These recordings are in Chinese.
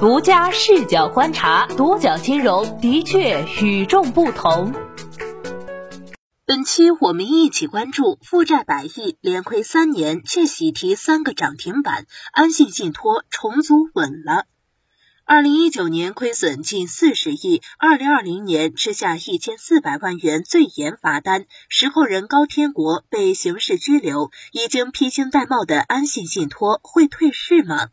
独家视角观察，独角金融的确与众不同。本期我们一起关注负债百亿，连亏三年却喜提三个涨停板，安信信托重组稳了。二零一九年亏损近四十亿，二零二零年吃下一千四百万元最严罚单，实控人高天国被刑事拘留，已经披星戴帽的安信信托会退市吗？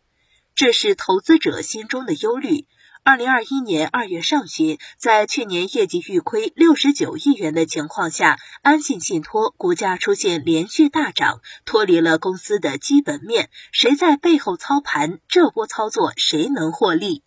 这是投资者心中的忧虑。二零二一年二月上旬，在去年业绩预亏六十九亿元的情况下，安信信托股价出现连续大涨，脱离了公司的基本面。谁在背后操盘？这波操作谁能获利？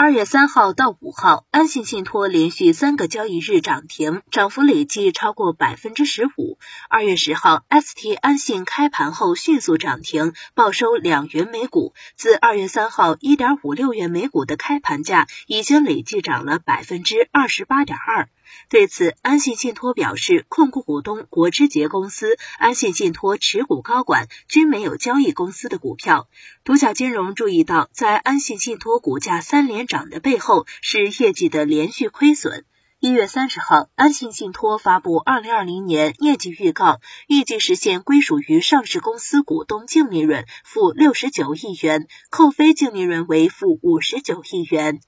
二月三号到五号，安信信托连续三个交易日涨停，涨幅累计超过百分之十五。二月十号，ST 安信开盘后迅速涨停，报收两元每股。自二月三号一点五六元每股的开盘价，已经累计涨了百分之二十八点二。对此，安信信托表示，控股股东国之杰公司、安信信托持股高管均没有交易公司的股票。独角金融注意到，在安信信托股价三连涨的背后，是业绩的连续亏损。一月三十号，安信信托发布二零二零年业绩预告，预计实现归属于上市公司股东净利润负六十九亿元，扣非净利润为负五十九亿元。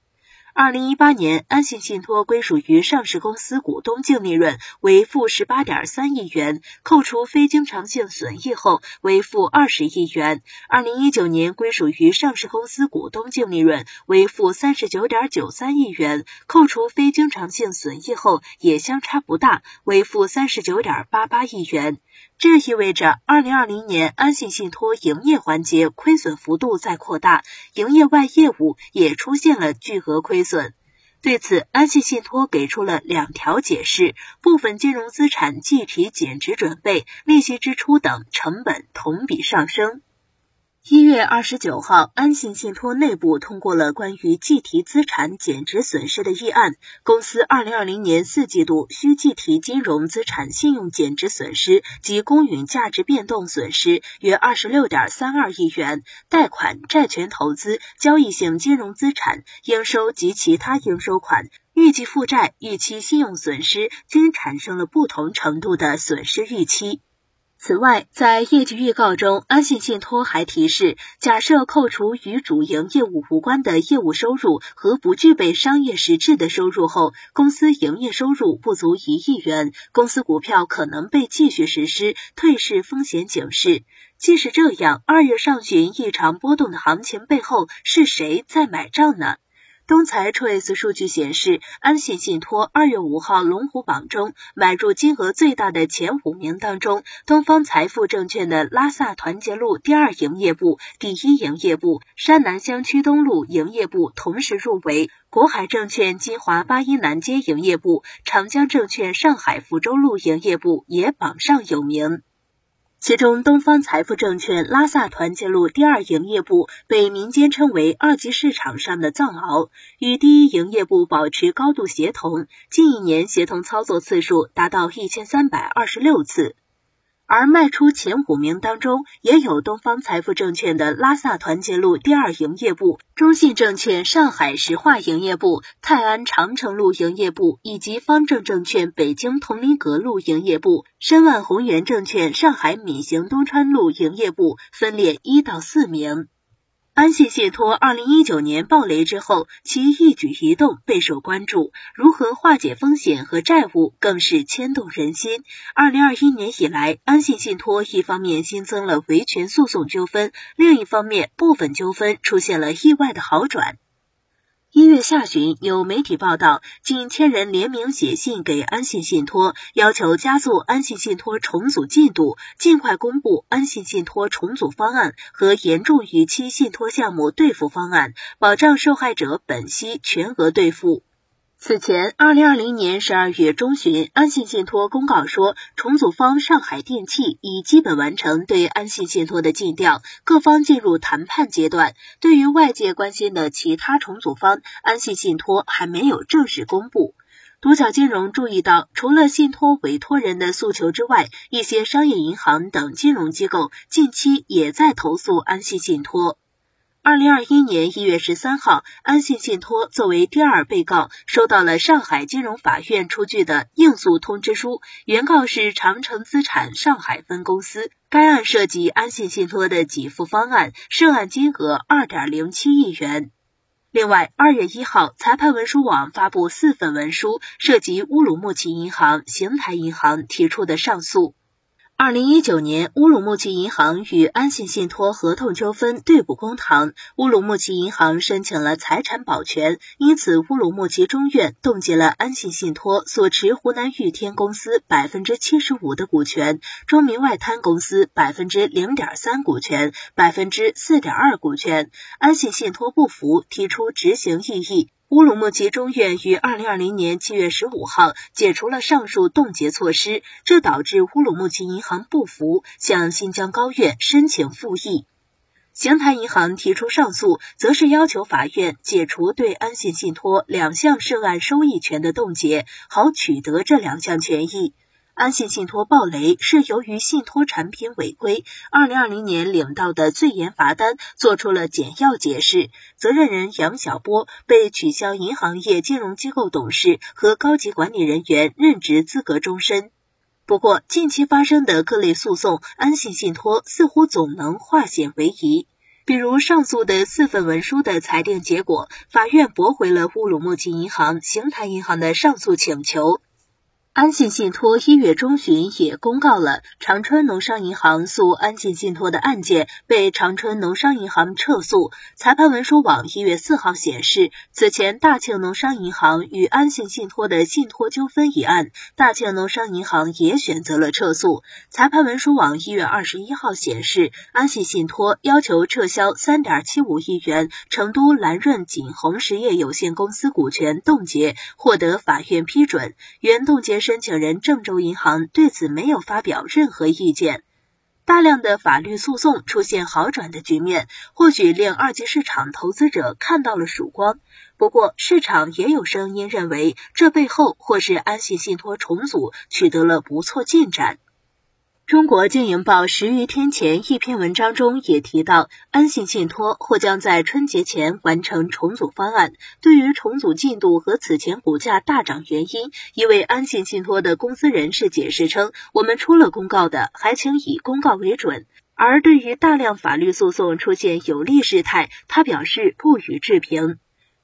二零一八年，安信信托归属于上市公司股东净利润为负十八点三亿元，扣除非经常性损益后为负二十亿元。二零一九年归属于上市公司股东净利润为负三十九点九三亿元，扣除非经常性损益后也相差不大，为负三十九点八八亿元。这意味着，二零二零年安信信托营业环节亏损幅度在扩大，营业外业务也出现了巨额亏损。对此，安信信托给出了两条解释：部分金融资产计提减值准备、利息支出等成本同比上升。一月二十九号，安信信托内部通过了关于计提资产减值损失的议案。公司二零二零年四季度需计提金融资产信用减值损失及公允价值变动损失约二十六点三二亿元，贷款、债权投资、交易性金融资产应收及其他应收款、预计负债、预期信用损失均产生了不同程度的损失预期。此外，在业绩预告中，安信信托还提示，假设扣除与主营业务无关的业务收入和不具备商业实质的收入后，公司营业收入不足一亿元，公司股票可能被继续实施退市风险警示。即使这样，二月上旬异常波动的行情背后，是谁在买账呢？东财 Trace 数据显示，安信信托二月五号龙虎榜中买入金额最大的前五名当中，东方财富证券的拉萨团结路第二营业部、第一营业部、山南乡区东路营业部同时入围，国海证券金华八一南街营业部、长江证券上海福州路营业部也榜上有名。其中，东方财富证券拉萨团结路第二营业部被民间称为“二级市场上的藏獒”，与第一营业部保持高度协同，近一年协同操作次数达到一千三百二十六次。而卖出前五名当中，也有东方财富证券的拉萨团结路第二营业部、中信证券上海石化营业部、泰安长城路营业部，以及方正证券北京铜陵阁路营业部、申万宏源证券上海闵行东川路营业部，分列一到四名。安信信托二零一九年暴雷之后，其一举一动备受关注，如何化解风险和债务更是牵动人心。二零二一年以来，安信信托一方面新增了维权诉讼纠纷，另一方面部分纠纷出现了意外的好转。一月下旬，有媒体报道，近千人联名写信给安信信托，要求加速安信信托重组进度，尽快公布安信信托重组方案和严重逾期信托项目兑付方案，保障受害者本息全额兑付。此前，二零二零年十二月中旬，安信信托公告说，重组方上海电气已基本完成对安信信托的尽调，各方进入谈判阶段。对于外界关心的其他重组方，安信信托还没有正式公布。独角金融注意到，除了信托委托人的诉求之外，一些商业银行等金融机构近期也在投诉安信信托。二零二一年一月十三号，安信信托作为第二被告，收到了上海金融法院出具的应诉通知书。原告是长城资产上海分公司。该案涉及安信信托的给付方案，涉案金额二点零七亿元。另外，二月一号，裁判文书网发布四份文书，涉及乌鲁木齐银行、邢台银行提出的上诉。二零一九年，乌鲁木齐银行与安信信托合同纠纷对簿公堂，乌鲁木齐银行申请了财产保全，因此乌鲁木齐中院冻结了安信信托所持湖南玉天公司百分之七十五的股权，中民外滩公司百分之零点三股权，百分之四点二股权。安信信托不服，提出执行异议。乌鲁木齐中院于二零二零年七月十五号解除了上述冻结措施，这导致乌鲁木齐银行不服，向新疆高院申请复议。邢台银行提出上诉，则是要求法院解除对安信信托两项涉案收益权的冻结，好取得这两项权益。安信信托暴雷是由于信托产品违规，二零二零年领到的最严罚单做出了简要解释。责任人杨晓波被取消银行业金融机构董事和高级管理人员任职资格终身。不过，近期发生的各类诉讼，安信信托似乎总能化险为夷。比如上诉的四份文书的裁定结果，法院驳回了乌鲁木齐银行、邢台银行的上诉请求。安信信托一月中旬也公告了长春农商银行诉安信信托的案件被长春农商银行撤诉。裁判文书网一月四号显示，此前大庆农商银行与安信信托的信托纠纷一案，大庆农商银行也选择了撤诉。裁判文书网一月二十一号显示，安信信托要求撤销三点七五亿元成都蓝润锦宏实业有限公司股权冻结，获得法院批准。原冻结。申请人郑州银行对此没有发表任何意见。大量的法律诉讼出现好转的局面，或许令二级市场投资者看到了曙光。不过，市场也有声音认为，这背后或是安信信托重组取得了不错进展。中国经营报十余天前一篇文章中也提到，安信信托或将在春节前完成重组方案。对于重组进度和此前股价大涨原因，一位安信信托的公司人士解释称：“我们出了公告的，还请以公告为准。”而对于大量法律诉讼出现有利事态，他表示不予置评。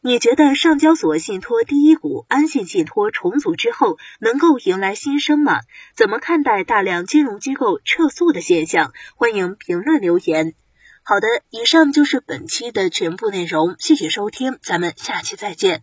你觉得上交所信托第一股安信信托重组之后能够迎来新生吗？怎么看待大量金融机构撤诉的现象？欢迎评论留言。好的，以上就是本期的全部内容，谢谢收听，咱们下期再见。